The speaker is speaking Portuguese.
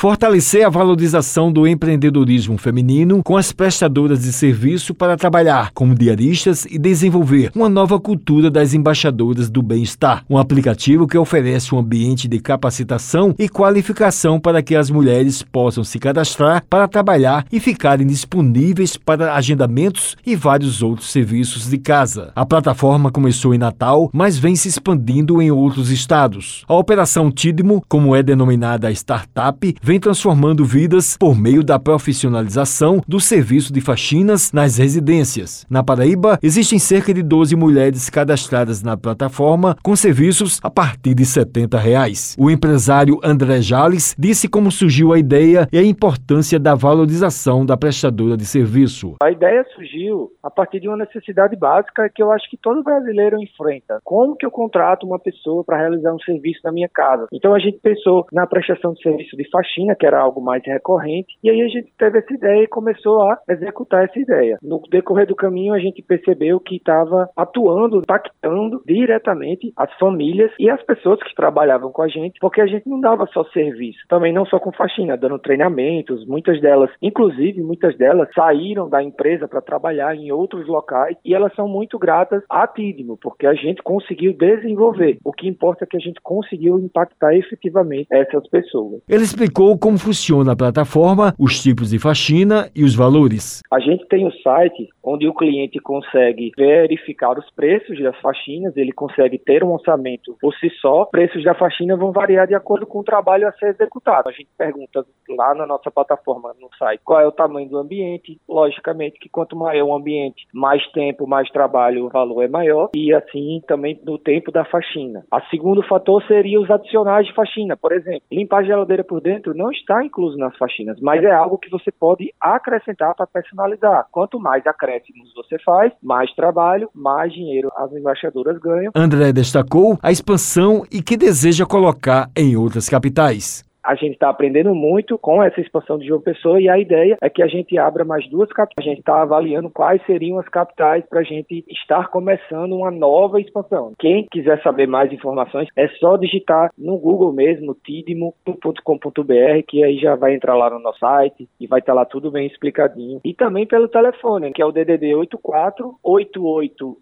Fortalecer a valorização do empreendedorismo feminino com as prestadoras de serviço para trabalhar como diaristas e desenvolver uma nova cultura das embaixadoras do bem-estar. Um aplicativo que oferece um ambiente de capacitação e qualificação para que as mulheres possam se cadastrar para trabalhar e ficarem disponíveis para agendamentos e vários outros serviços de casa. A plataforma começou em Natal, mas vem se expandindo em outros estados. A Operação Tidmo, como é denominada a startup, vem transformando vidas por meio da profissionalização do serviço de faxinas nas residências. Na Paraíba, existem cerca de 12 mulheres cadastradas na plataforma com serviços a partir de 70 reais. O empresário André Jales disse como surgiu a ideia e a importância da valorização da prestadora de serviço. A ideia surgiu a partir de uma necessidade básica que eu acho que todo brasileiro enfrenta. Como que eu contrato uma pessoa para realizar um serviço na minha casa? Então a gente pensou na prestação de serviço de faxina, que era algo mais recorrente, e aí a gente teve essa ideia e começou a executar essa ideia. No decorrer do caminho a gente percebeu que estava atuando, impactando diretamente as famílias e as pessoas que trabalhavam com a gente, porque a gente não dava só serviço, também não só com faxina, dando treinamentos, muitas delas, inclusive muitas delas saíram da empresa para trabalhar em outros locais e elas são muito gratas a Tidmo, porque a gente conseguiu desenvolver. O que importa é que a gente conseguiu impactar efetivamente essas pessoas. Ele explicou como funciona a plataforma, os tipos de faxina e os valores. A gente tem o site onde o cliente consegue verificar os preços das faxinas, ele consegue ter um orçamento por si só. Preços da faxina vão variar de acordo com o trabalho a ser executado. A gente pergunta lá na nossa plataforma, no site, qual é o tamanho do ambiente. Logicamente que quanto maior o ambiente, mais tempo, mais trabalho, o valor é maior. E assim também no tempo da faxina. A segundo fator seria os adicionais de faxina. Por exemplo, limpar a geladeira por dentro não está incluso nas faxinas, mas é algo que você pode acrescentar para personalizar. Quanto mais acréscimos você faz, mais trabalho, mais dinheiro as embaixadoras ganham. André destacou a expansão e que deseja colocar em outras capitais. A gente está aprendendo muito com essa expansão de João Pessoa e a ideia é que a gente abra mais duas capitais. A gente está avaliando quais seriam as capitais para a gente estar começando uma nova expansão. Quem quiser saber mais informações é só digitar no Google mesmo, tidimo.com.br, que aí já vai entrar lá no nosso site e vai estar tá lá tudo bem explicadinho. E também pelo telefone, que é o DDD 84 88